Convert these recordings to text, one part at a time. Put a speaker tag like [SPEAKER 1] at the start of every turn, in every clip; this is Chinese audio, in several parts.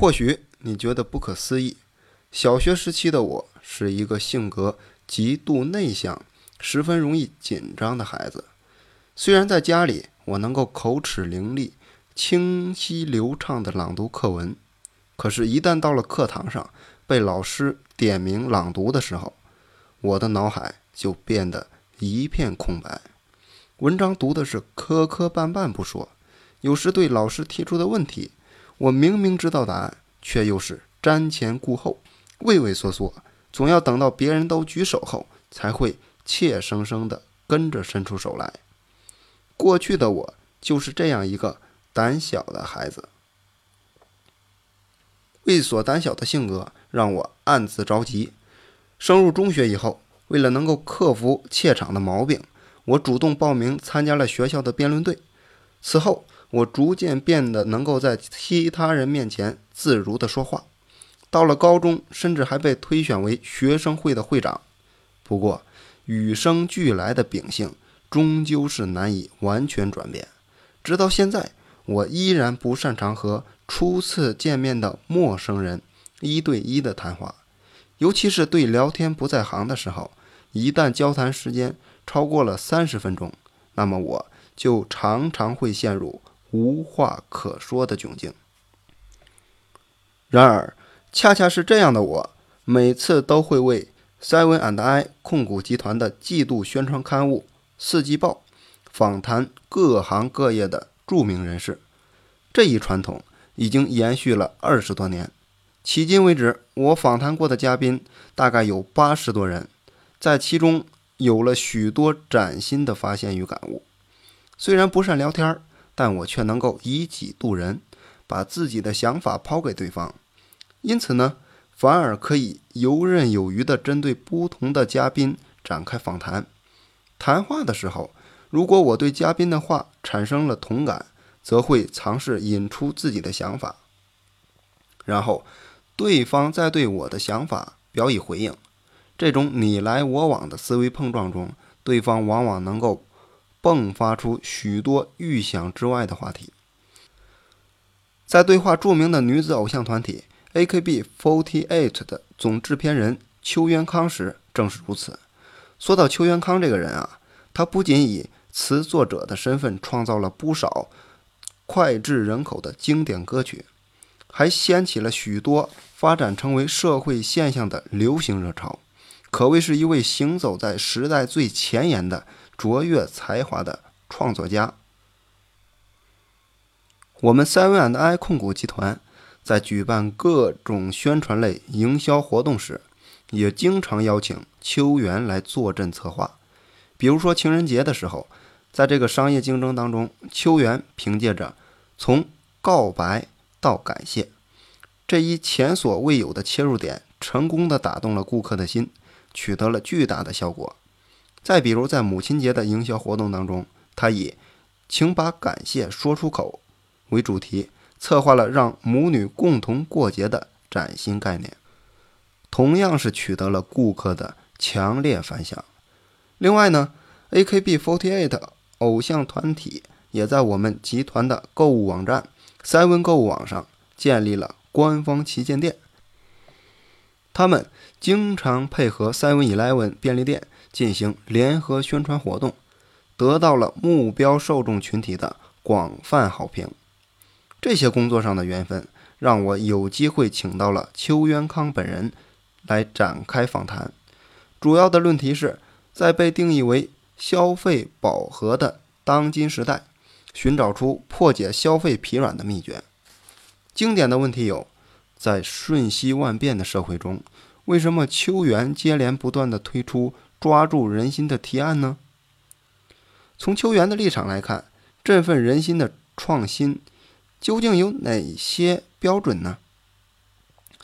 [SPEAKER 1] 或许你觉得不可思议，小学时期的我是一个性格极度内向、十分容易紧张的孩子。虽然在家里我能够口齿伶俐、清晰流畅地朗读课文，可是，一旦到了课堂上被老师点名朗读的时候，我的脑海就变得一片空白。文章读的是磕磕绊绊不说，有时对老师提出的问题，我明明知道答案，却又是瞻前顾后、畏畏缩缩，总要等到别人都举手后，才会怯生生地跟着伸出手来。过去的我就是这样一个胆小的孩子，畏缩胆小的性格让我暗自着急。升入中学以后，为了能够克服怯场的毛病，我主动报名参加了学校的辩论队。此后，我逐渐变得能够在其他人面前自如地说话。到了高中，甚至还被推选为学生会的会长。不过，与生俱来的秉性。终究是难以完全转变。直到现在，我依然不擅长和初次见面的陌生人一对一的谈话，尤其是对聊天不在行的时候。一旦交谈时间超过了三十分钟，那么我就常常会陷入无话可说的窘境。然而，恰恰是这样的我，每次都会为 Seven and I 控股集团的季度宣传刊物。四季报访谈各行各业的著名人士，这一传统已经延续了二十多年。迄今为止，我访谈过的嘉宾大概有八十多人，在其中有了许多崭新的发现与感悟。虽然不善聊天儿，但我却能够以己度人，把自己的想法抛给对方。因此呢，反而可以游刃有余地针对不同的嘉宾展开访谈。谈话的时候，如果我对嘉宾的话产生了同感，则会尝试引出自己的想法，然后对方再对我的想法表以回应。这种你来我往的思维碰撞中，对方往往能够迸发出许多预想之外的话题。在对话著名的女子偶像团体 AKB48 的总制片人邱元康时，正是如此。说到邱元康这个人啊，他不仅以词作者的身份创造了不少脍炙人口的经典歌曲，还掀起了许多发展成为社会现象的流行热潮，可谓是一位行走在时代最前沿的卓越才华的创作家。我们 Seven and I 控股集团在举办各种宣传类营销活动时，也经常邀请。秋元来坐镇策划，比如说情人节的时候，在这个商业竞争当中，秋元凭借着从告白到感谢这一前所未有的切入点，成功的打动了顾客的心，取得了巨大的效果。再比如在母亲节的营销活动当中，他以“请把感谢说出口”为主题，策划了让母女共同过节的崭新概念，同样是取得了顾客的。强烈反响。另外呢，AKB48 偶像团体也在我们集团的购物网站 Seven 购物网上建立了官方旗舰店。他们经常配合 Seven Eleven 便利店进行联合宣传活动，得到了目标受众群体的广泛好评。这些工作上的缘分，让我有机会请到了邱元康本人来展开访谈。主要的论题是，在被定义为消费饱和的当今时代，寻找出破解消费疲软的秘诀。经典的问题有：在瞬息万变的社会中，为什么秋元接连不断地推出抓住人心的提案呢？从秋元的立场来看，振奋人心的创新究竟有哪些标准呢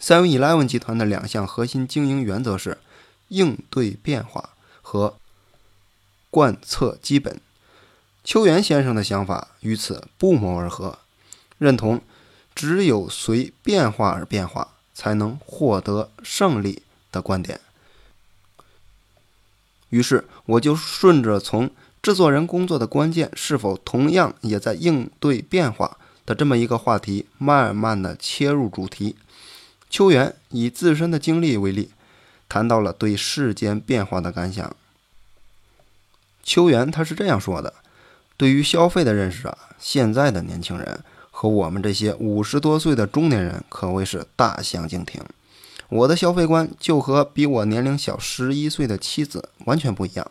[SPEAKER 1] ？Seven Eleven 集团的两项核心经营原则是。应对变化和贯彻基本，邱元先生的想法与此不谋而合，认同只有随变化而变化，才能获得胜利的观点。于是，我就顺着从制作人工作的关键是否同样也在应对变化的这么一个话题，慢慢的切入主题。秋元以自身的经历为例，谈到了对世间变化的感想。秋元他是这样说的：“对于消费的认识啊，现在的年轻人和我们这些五十多岁的中年人可谓是大相径庭。我的消费观就和比我年龄小十一岁的妻子完全不一样。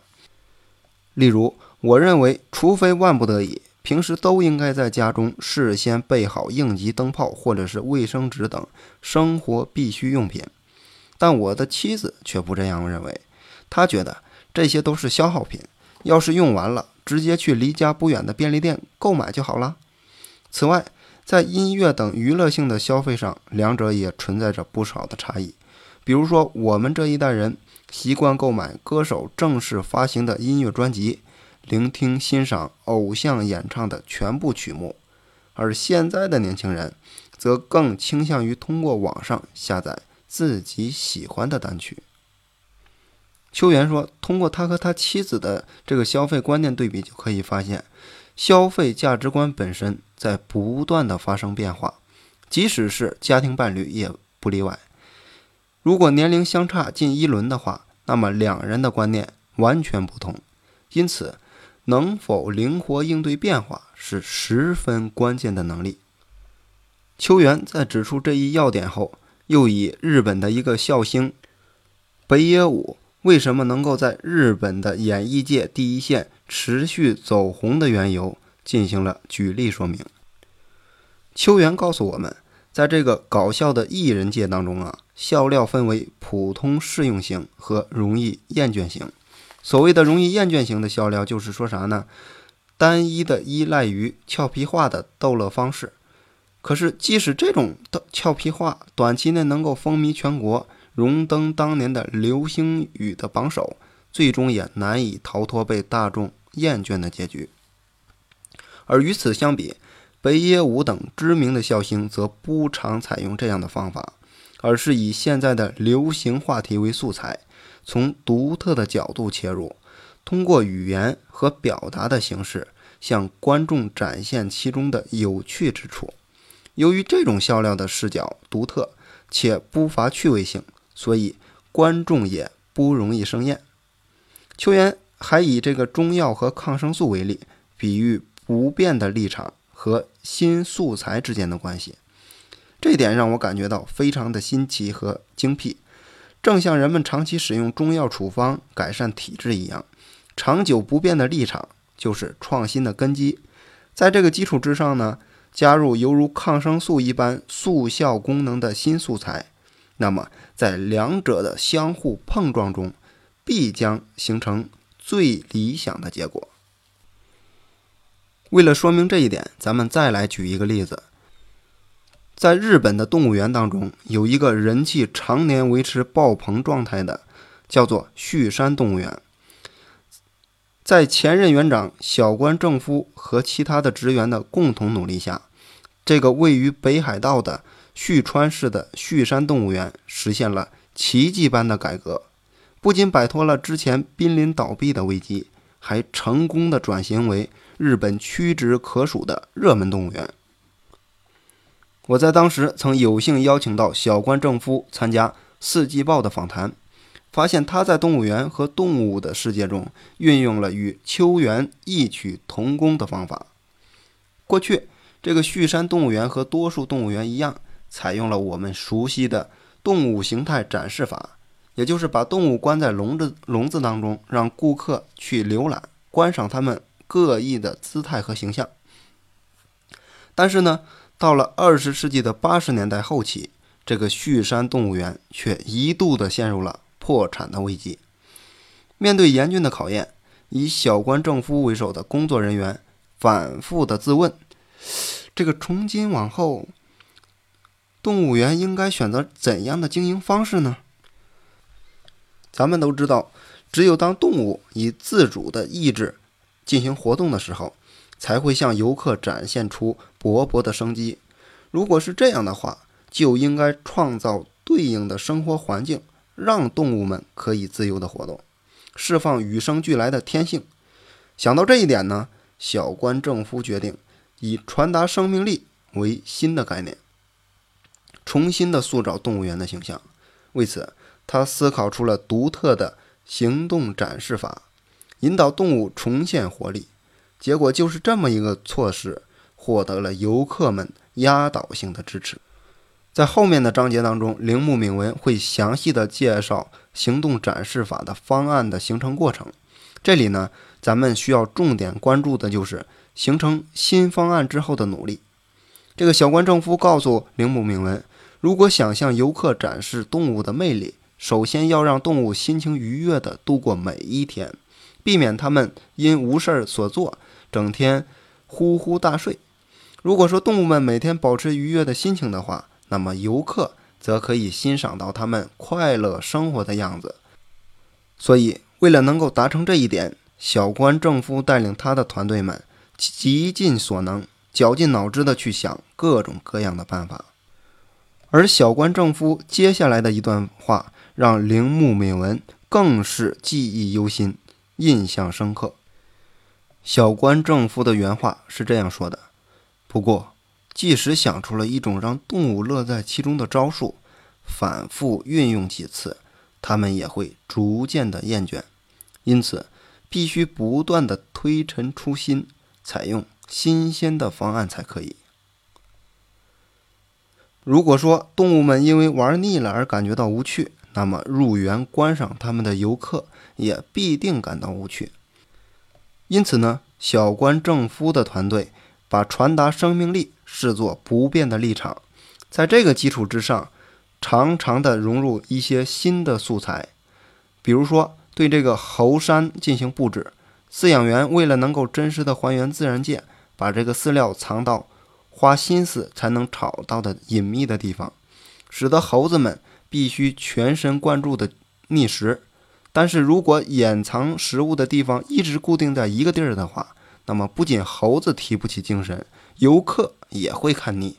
[SPEAKER 1] 例如，我认为，除非万不得已，平时都应该在家中事先备好应急灯泡或者是卫生纸等生活必需用品。但我的妻子却不这样认为，她觉得这些都是消耗品。”要是用完了，直接去离家不远的便利店购买就好了。此外，在音乐等娱乐性的消费上，两者也存在着不少的差异。比如说，我们这一代人习惯购买歌手正式发行的音乐专辑，聆听欣赏偶像演唱的全部曲目；而现在的年轻人，则更倾向于通过网上下载自己喜欢的单曲。秋元说：“通过他和他妻子的这个消费观念对比，就可以发现，消费价值观本身在不断的发生变化，即使是家庭伴侣也不例外。如果年龄相差近一轮的话，那么两人的观念完全不同。因此，能否灵活应对变化是十分关键的能力。”秋元在指出这一要点后，又以日本的一个笑星北野武。为什么能够在日本的演艺界第一线持续走红的缘由，进行了举例说明。秋元告诉我们，在这个搞笑的艺人界当中啊，笑料分为普通适用型和容易厌倦型。所谓的容易厌倦型的笑料，就是说啥呢？单一的依赖于俏皮话的逗乐方式。可是，即使这种的俏皮话短期内能够风靡全国。荣登当年的流星雨的榜首，最终也难以逃脱被大众厌倦的结局。而与此相比，北野武等知名的笑星则不常采用这样的方法，而是以现在的流行话题为素材，从独特的角度切入，通过语言和表达的形式向观众展现其中的有趣之处。由于这种笑料的视角独特且不乏趣味性。所以观众也不容易生厌。秋元还以这个中药和抗生素为例，比喻不变的立场和新素材之间的关系。这点让我感觉到非常的新奇和精辟，正像人们长期使用中药处方改善体质一样，长久不变的立场就是创新的根基。在这个基础之上呢，加入犹如抗生素一般速效功能的新素材。那么，在两者的相互碰撞中，必将形成最理想的结果。为了说明这一点，咱们再来举一个例子。在日本的动物园当中，有一个人气常年维持爆棚状态的，叫做旭山动物园。在前任园长小关正夫和其他的职员的共同努力下，这个位于北海道的。旭川市的旭山动物园实现了奇迹般的改革，不仅摆脱了之前濒临倒闭的危机，还成功的转型为日本屈指可数的热门动物园。我在当时曾有幸邀请到小关正夫参加《四季报》的访谈，发现他在动物园和动物的世界中运用了与秋园异曲同工的方法。过去，这个旭山动物园和多数动物园一样。采用了我们熟悉的动物形态展示法，也就是把动物关在笼子笼子当中，让顾客去浏览、观赏它们各异的姿态和形象。但是呢，到了二十世纪的八十年代后期，这个旭山动物园却一度的陷入了破产的危机。面对严峻的考验，以小关正夫为首的工作人员反复的自问：这个从今往后。动物园应该选择怎样的经营方式呢？咱们都知道，只有当动物以自主的意志进行活动的时候，才会向游客展现出勃勃的生机。如果是这样的话，就应该创造对应的生活环境，让动物们可以自由的活动，释放与生俱来的天性。想到这一点呢，小关正夫决定以传达生命力为新的概念，重新的塑造动物园的形象。为此，他思考出了独特的行动展示法，引导动物重现活力。结果就是这么一个措施，获得了游客们压倒性的支持。在后面的章节当中，铃木敏文会详细的介绍行动展示法的方案的形成过程。这里呢，咱们需要重点关注的就是形成新方案之后的努力。这个小关政夫告诉铃木敏文，如果想向游客展示动物的魅力，首先要让动物心情愉悦地度过每一天，避免它们因无事儿所做，整天呼呼大睡。如果说动物们每天保持愉悦的心情的话，那么游客则可以欣赏到他们快乐生活的样子。所以，为了能够达成这一点，小关正夫带领他的团队们极尽所能、绞尽脑汁地去想各种各样的办法。而小关正夫接下来的一段话，让铃木敏文更是记忆犹新、印象深刻。小关正夫的原话是这样说的：“不过。”即使想出了一种让动物乐在其中的招数，反复运用几次，它们也会逐渐的厌倦。因此，必须不断的推陈出新，采用新鲜的方案才可以。如果说动物们因为玩腻了而感觉到无趣，那么入园观赏它们的游客也必定感到无趣。因此呢，小关正夫的团队把传达生命力。视作不变的立场，在这个基础之上，常常的融入一些新的素材，比如说对这个猴山进行布置，饲养员为了能够真实的还原自然界，把这个饲料藏到花心思才能找到的隐秘的地方，使得猴子们必须全神贯注的觅食。但是如果掩藏食物的地方一直固定在一个地儿的话，那么不仅猴子提不起精神。游客也会看腻，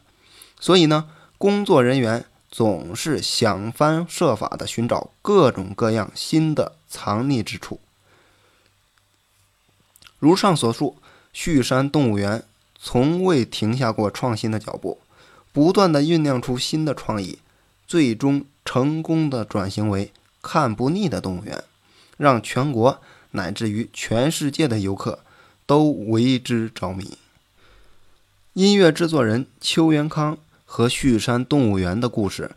[SPEAKER 1] 所以呢，工作人员总是想方设法的寻找各种各样新的藏匿之处。如上所述，旭山动物园从未停下过创新的脚步，不断的酝酿出新的创意，最终成功的转型为看不腻的动物园，让全国乃至于全世界的游客都为之着迷。音乐制作人邱元康和旭山动物园的故事，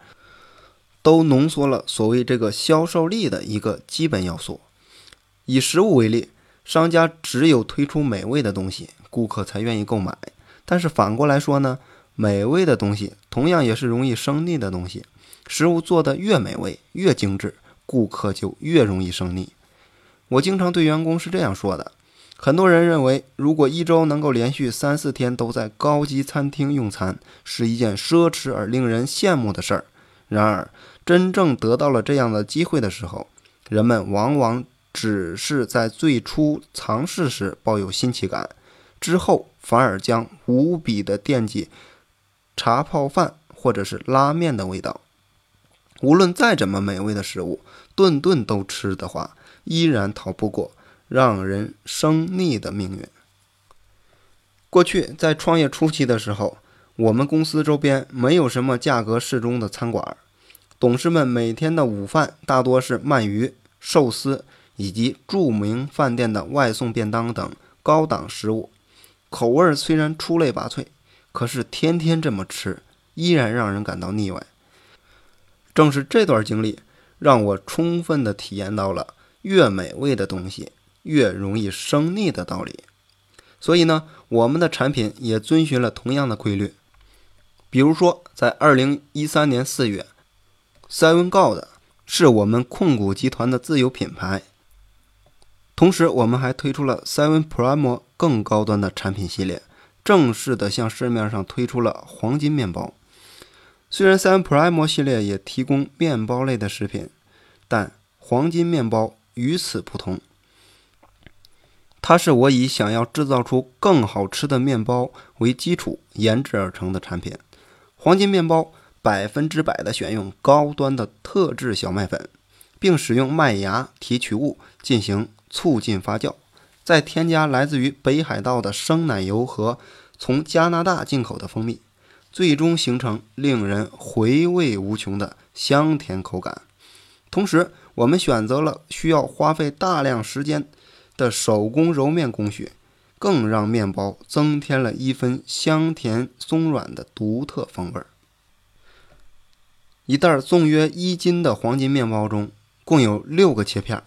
[SPEAKER 1] 都浓缩了所谓这个销售力的一个基本要素。以食物为例，商家只有推出美味的东西，顾客才愿意购买。但是反过来说呢，美味的东西同样也是容易生腻的东西。食物做得越美味、越精致，顾客就越容易生腻。我经常对员工是这样说的。很多人认为，如果一周能够连续三四天都在高级餐厅用餐，是一件奢侈而令人羡慕的事儿。然而，真正得到了这样的机会的时候，人们往往只是在最初尝试时抱有新奇感，之后反而将无比的惦记茶泡饭或者是拉面的味道。无论再怎么美味的食物，顿顿都吃的话，依然逃不过。让人生腻的命运。过去在创业初期的时候，我们公司周边没有什么价格适中的餐馆，董事们每天的午饭大多是鳗鱼、寿司以及著名饭店的外送便当等高档食物，口味虽然出类拔萃，可是天天这么吃，依然让人感到腻歪。正是这段经历，让我充分的体验到了越美味的东西。越容易生腻的道理，所以呢，我们的产品也遵循了同样的规律。比如说，在二零一三年四月，Seven God 是我们控股集团的自有品牌。同时，我们还推出了 Seven Prime 更高端的产品系列，正式的向市面上推出了黄金面包。虽然三 Prime 系列也提供面包类的食品，但黄金面包与此不同。它是我以想要制造出更好吃的面包为基础研制而成的产品。黄金面包百分之百的选用高端的特制小麦粉，并使用麦芽提取物进行促进发酵，再添加来自于北海道的生奶油和从加拿大进口的蜂蜜，最终形成令人回味无穷的香甜口感。同时，我们选择了需要花费大量时间的手工揉面工序，更让面包增添了一分香甜松软的独特风味。一袋重约一斤的黄金面包中，共有六个切片，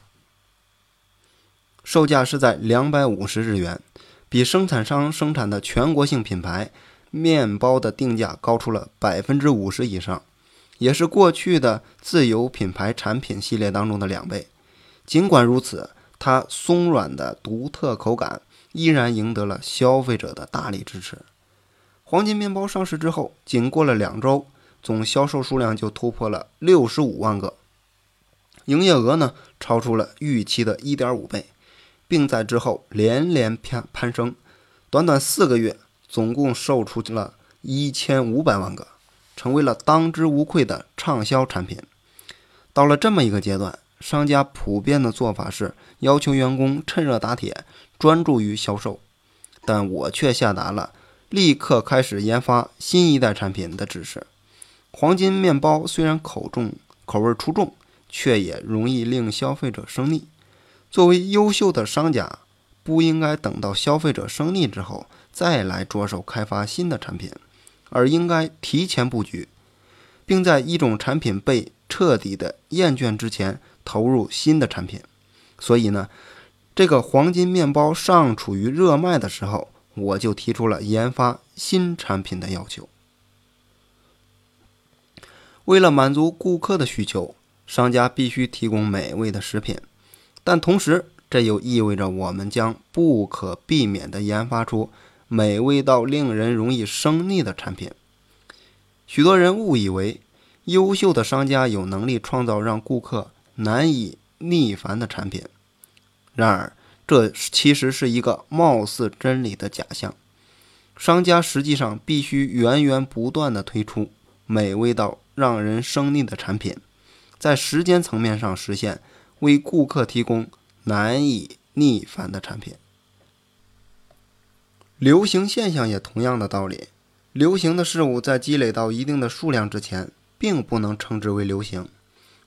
[SPEAKER 1] 售价是在两百五十日元，比生产商生产的全国性品牌面包的定价高出了百分之五十以上。也是过去的自有品牌产品系列当中的两倍。尽管如此，它松软的独特口感依然赢得了消费者的大力支持。黄金面包上市之后，仅过了两周，总销售数量就突破了六十五万个，营业额呢超出了预期的一点五倍，并在之后连连攀攀升。短短四个月，总共售出了一千五百万个。成为了当之无愧的畅销产品。到了这么一个阶段，商家普遍的做法是要求员工趁热打铁，专注于销售。但我却下达了立刻开始研发新一代产品的指示。黄金面包虽然口重、口味出众，却也容易令消费者生腻。作为优秀的商家，不应该等到消费者生腻之后再来着手开发新的产品。而应该提前布局，并在一种产品被彻底的厌倦之前投入新的产品。所以呢，这个黄金面包尚处于热卖的时候，我就提出了研发新产品的要求。为了满足顾客的需求，商家必须提供美味的食品，但同时这又意味着我们将不可避免地研发出。美味到令人容易生腻的产品，许多人误以为优秀的商家有能力创造让顾客难以逆反的产品。然而，这其实是一个貌似真理的假象。商家实际上必须源源不断地推出美味到让人生腻的产品，在时间层面上实现为顾客提供难以逆反的产品。流行现象也同样的道理，流行的事物在积累到一定的数量之前，并不能称之为流行。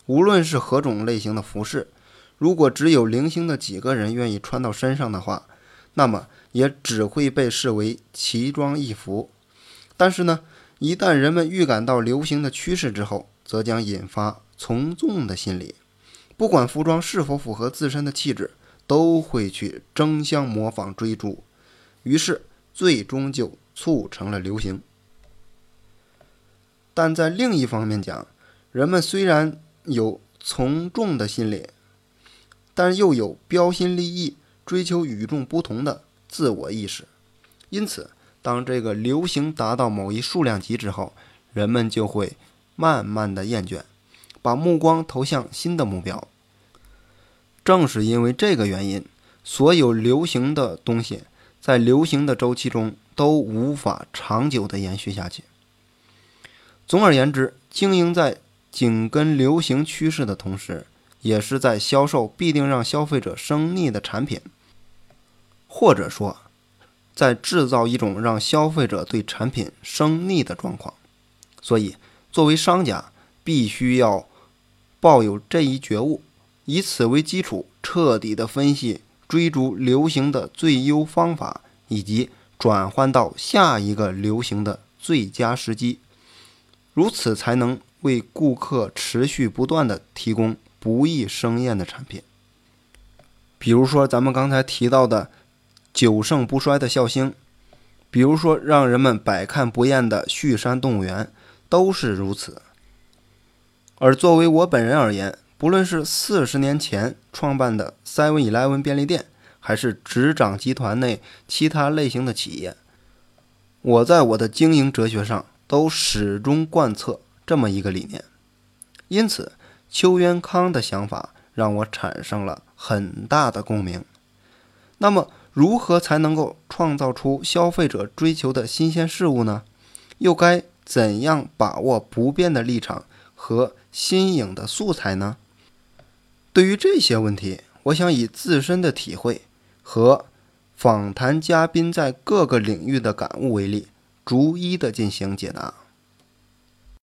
[SPEAKER 1] 无论是何种类型的服饰，如果只有零星的几个人愿意穿到身上的话，那么也只会被视为奇装异服。但是呢，一旦人们预感到流行的趋势之后，则将引发从众的心理，不管服装是否符合自身的气质，都会去争相模仿追逐。于是，最终就促成了流行。但在另一方面讲，人们虽然有从众的心理，但又有标新立异、追求与众不同的自我意识。因此，当这个流行达到某一数量级之后，人们就会慢慢的厌倦，把目光投向新的目标。正是因为这个原因，所有流行的东西。在流行的周期中都无法长久的延续下去。总而言之，经营在紧跟流行趋势的同时，也是在销售必定让消费者生腻的产品，或者说，在制造一种让消费者对产品生腻的状况。所以，作为商家，必须要抱有这一觉悟，以此为基础，彻底的分析。追逐流行的最优方法，以及转换到下一个流行的最佳时机，如此才能为顾客持续不断的提供不易生厌的产品。比如说咱们刚才提到的久盛不衰的孝兴，比如说让人们百看不厌的旭山动物园，都是如此。而作为我本人而言，不论是四十年前创办的 Seven Eleven 便利店，还是执掌集团内其他类型的企业，我在我的经营哲学上都始终贯彻这么一个理念。因此，邱元康的想法让我产生了很大的共鸣。那么，如何才能够创造出消费者追求的新鲜事物呢？又该怎样把握不变的立场和新颖的素材呢？对于这些问题，我想以自身的体会和访谈嘉宾在各个领域的感悟为例，逐一的进行解答。